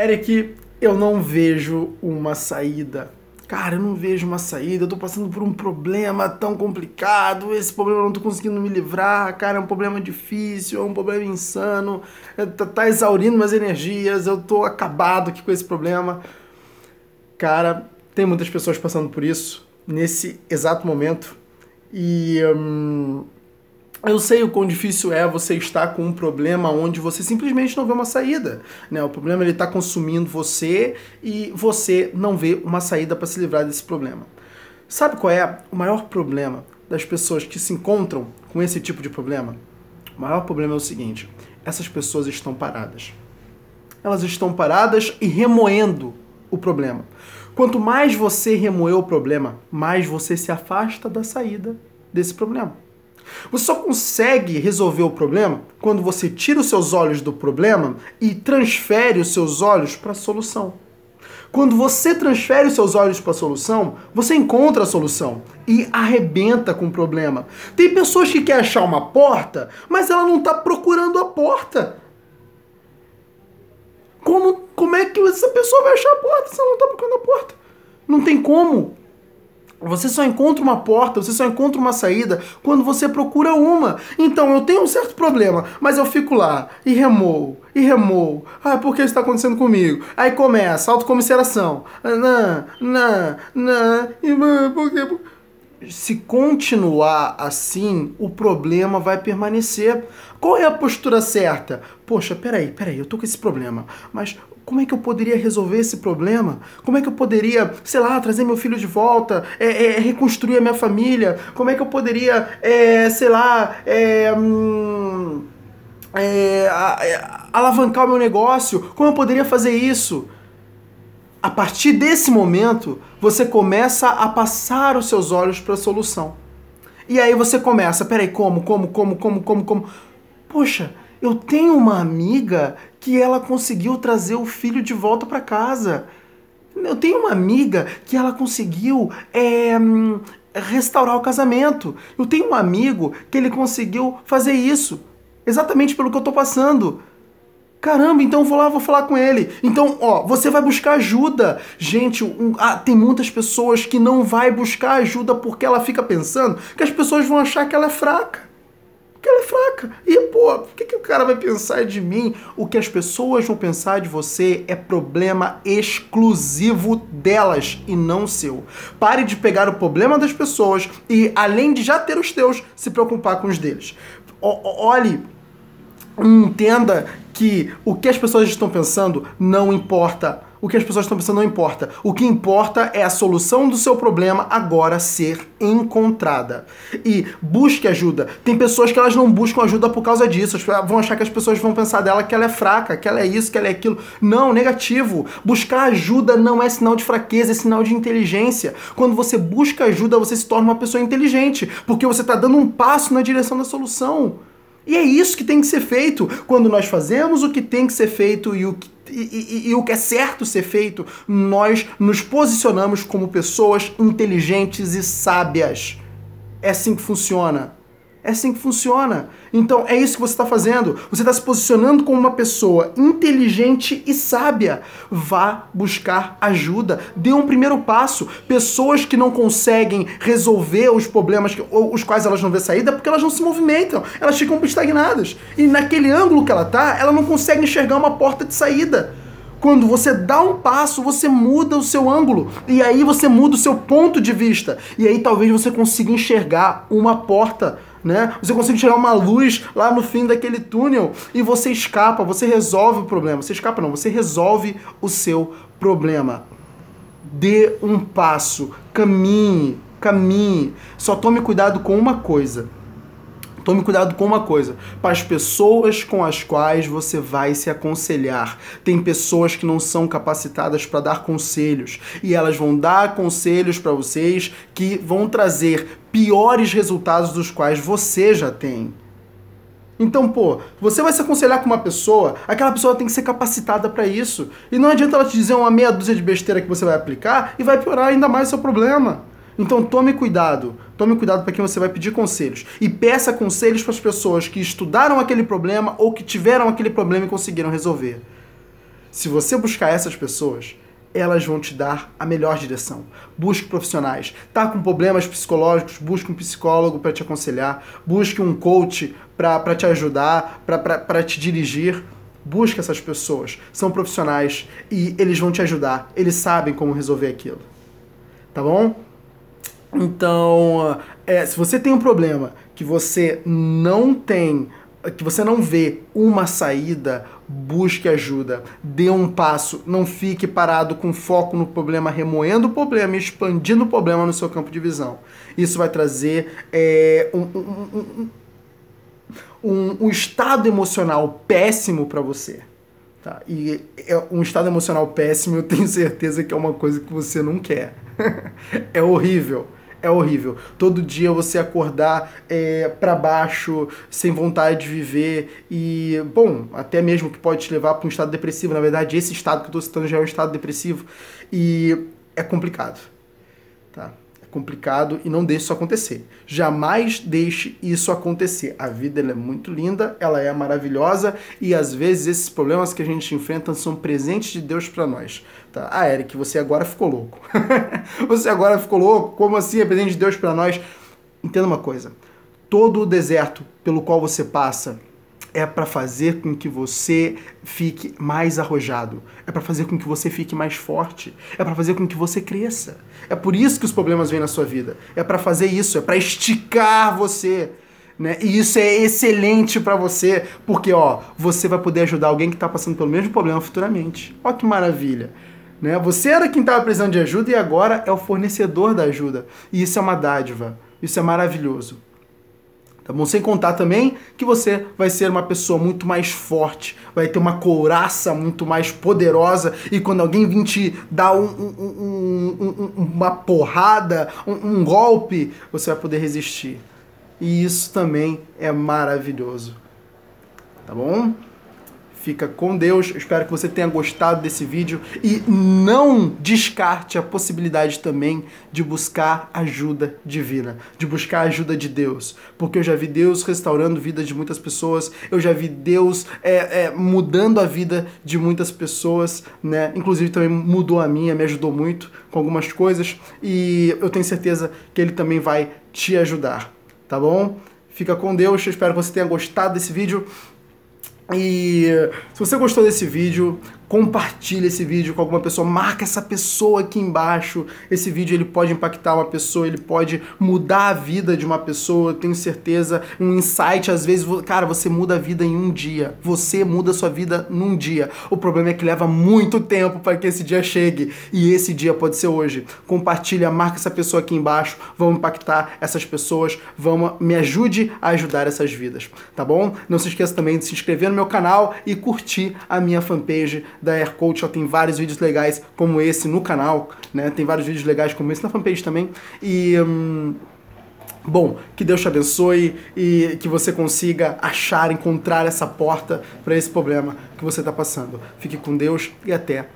Eric, eu não vejo uma saída. Cara, eu não vejo uma saída, eu tô passando por um problema tão complicado, esse problema eu não tô conseguindo me livrar, cara, é um problema difícil, é um problema insano, é, tá, tá exaurindo minhas energias, eu tô acabado aqui com esse problema. Cara, tem muitas pessoas passando por isso nesse exato momento. E hum, eu sei o quão difícil é você estar com um problema onde você simplesmente não vê uma saída. Né? O problema ele está consumindo você e você não vê uma saída para se livrar desse problema. Sabe qual é o maior problema das pessoas que se encontram com esse tipo de problema? O maior problema é o seguinte: essas pessoas estão paradas. Elas estão paradas e remoendo o problema. Quanto mais você remoer o problema, mais você se afasta da saída desse problema. Você só consegue resolver o problema quando você tira os seus olhos do problema e transfere os seus olhos para a solução. Quando você transfere os seus olhos para a solução, você encontra a solução e arrebenta com o problema. Tem pessoas que querem achar uma porta, mas ela não está procurando a porta. Como, como é que essa pessoa vai achar a porta se ela não está procurando a porta? Não tem como. Você só encontra uma porta, você só encontra uma saída quando você procura uma. Então eu tenho um certo problema, mas eu fico lá e remoo, e remoo. Ah, por que isso está acontecendo comigo? Aí começa, autocomisseração. Não, não, não, e por quê? Se continuar assim, o problema vai permanecer. Qual é a postura certa? Poxa, peraí, peraí, eu tô com esse problema, mas como é que eu poderia resolver esse problema? Como é que eu poderia, sei lá, trazer meu filho de volta, é, é, reconstruir a minha família? Como é que eu poderia, é, sei lá, é, hum, é, alavancar o meu negócio? Como eu poderia fazer isso? A partir desse momento, você começa a passar os seus olhos para a solução. E aí você começa, peraí, como, como, como, como, como, como? Poxa, eu tenho uma amiga que ela conseguiu trazer o filho de volta para casa. Eu tenho uma amiga que ela conseguiu é, restaurar o casamento. Eu tenho um amigo que ele conseguiu fazer isso. Exatamente pelo que eu tô passando. Caramba, então vou lá, vou falar com ele. Então, ó, você vai buscar ajuda. Gente, um, ah, tem muitas pessoas que não vai buscar ajuda porque ela fica pensando que as pessoas vão achar que ela é fraca E, pô, o que, que o cara vai pensar de mim? O que as pessoas vão pensar de você é problema exclusivo delas e não seu. Pare de pegar o problema das pessoas e, além de já ter os teus, se preocupar com os deles. O, olhe, entenda que o que as pessoas estão pensando não importa o que as pessoas estão pensando não importa. O que importa é a solução do seu problema agora ser encontrada. E busque ajuda. Tem pessoas que elas não buscam ajuda por causa disso. Vão achar que as pessoas vão pensar dela que ela é fraca, que ela é isso, que ela é aquilo. Não, negativo. Buscar ajuda não é sinal de fraqueza, é sinal de inteligência. Quando você busca ajuda, você se torna uma pessoa inteligente, porque você está dando um passo na direção da solução. E é isso que tem que ser feito quando nós fazemos o que tem que ser feito e o que e, e, e, o que é certo ser feito, nós nos posicionamos como pessoas inteligentes e sábias. É assim que funciona. É assim que funciona. Então é isso que você está fazendo. Você está se posicionando como uma pessoa inteligente e sábia. Vá buscar ajuda. Dê um primeiro passo. Pessoas que não conseguem resolver os problemas que, os quais elas não vê saída porque elas não se movimentam. Elas ficam estagnadas. E naquele ângulo que ela está, ela não consegue enxergar uma porta de saída. Quando você dá um passo, você muda o seu ângulo. E aí você muda o seu ponto de vista. E aí talvez você consiga enxergar uma porta né? Você consegue tirar uma luz lá no fim daquele túnel e você escapa, você resolve o problema. Você escapa não, você resolve o seu problema. Dê um passo, caminhe, caminhe. Só tome cuidado com uma coisa Tome cuidado com uma coisa: para as pessoas com as quais você vai se aconselhar. Tem pessoas que não são capacitadas para dar conselhos e elas vão dar conselhos para vocês que vão trazer piores resultados dos quais você já tem. Então, pô, você vai se aconselhar com uma pessoa, aquela pessoa tem que ser capacitada para isso. E não adianta ela te dizer uma meia dúzia de besteira que você vai aplicar e vai piorar ainda mais o seu problema. Então tome cuidado, tome cuidado para quem você vai pedir conselhos e peça conselhos para as pessoas que estudaram aquele problema ou que tiveram aquele problema e conseguiram resolver. Se você buscar essas pessoas, elas vão te dar a melhor direção. Busque profissionais. Tá com problemas psicológicos? Busque um psicólogo para te aconselhar. Busque um coach para te ajudar, para te dirigir. Busque essas pessoas. São profissionais e eles vão te ajudar. Eles sabem como resolver aquilo. Tá bom? Então, é, se você tem um problema que você não tem que você não vê uma saída, busque ajuda, dê um passo, não fique parado com foco no problema, remoendo o problema e expandindo o problema no seu campo de visão. Isso vai trazer é, um, um, um, um, estado emocional péssimo para você. Tá? E é um estado emocional péssimo, eu tenho certeza que é uma coisa que você não quer. é horrível é horrível. Todo dia você acordar é, para baixo, sem vontade de viver e, bom, até mesmo que pode te levar para um estado depressivo. Na verdade, esse estado que eu estou citando já é um estado depressivo e é complicado, tá? Complicado e não deixe isso acontecer. Jamais deixe isso acontecer. A vida é muito linda, ela é maravilhosa e às vezes esses problemas que a gente enfrenta são presentes de Deus para nós. Tá? Ah, Eric, você agora ficou louco. você agora ficou louco? Como assim é presente de Deus para nós? Entenda uma coisa. Todo o deserto pelo qual você passa é para fazer com que você fique mais arrojado, é para fazer com que você fique mais forte, é para fazer com que você cresça. É por isso que os problemas vêm na sua vida. É para fazer isso, é para esticar você. Né? E isso é excelente para você, porque ó, você vai poder ajudar alguém que está passando pelo mesmo problema futuramente. Ó que maravilha. Né? Você era quem estava precisando de ajuda e agora é o fornecedor da ajuda. E isso é uma dádiva. Isso é maravilhoso. Tá bom? Sem contar também que você vai ser uma pessoa muito mais forte, vai ter uma couraça muito mais poderosa e quando alguém vir te dar um, um, um, uma porrada, um golpe, você vai poder resistir. E isso também é maravilhoso. Tá bom? Fica com Deus. espero que você tenha gostado desse vídeo e não descarte a possibilidade também de buscar ajuda divina, de buscar ajuda de Deus, porque eu já vi Deus restaurando a vida de muitas pessoas, eu já vi Deus é, é, mudando a vida de muitas pessoas, né? Inclusive também mudou a minha, me ajudou muito com algumas coisas e eu tenho certeza que Ele também vai te ajudar, tá bom? Fica com Deus, eu espero que você tenha gostado desse vídeo. E se você gostou desse vídeo, compartilhe esse vídeo com alguma pessoa, marca essa pessoa aqui embaixo. Esse vídeo ele pode impactar uma pessoa, ele pode mudar a vida de uma pessoa, eu tenho certeza. Um insight, às vezes, cara, você muda a vida em um dia. Você muda a sua vida num dia. O problema é que leva muito tempo para que esse dia chegue. E esse dia pode ser hoje. Compartilha, marca essa pessoa aqui embaixo. Vamos impactar essas pessoas. Vamos, me ajude a ajudar essas vidas, tá bom? Não se esqueça também de se inscrever no meu canal e curtir a minha fanpage da Air Coach, ó, tem vários vídeos legais como esse no canal, né? Tem vários vídeos legais como esse na fanpage também. E hum, bom, que Deus te abençoe e que você consiga achar, encontrar essa porta para esse problema que você está passando. Fique com Deus e até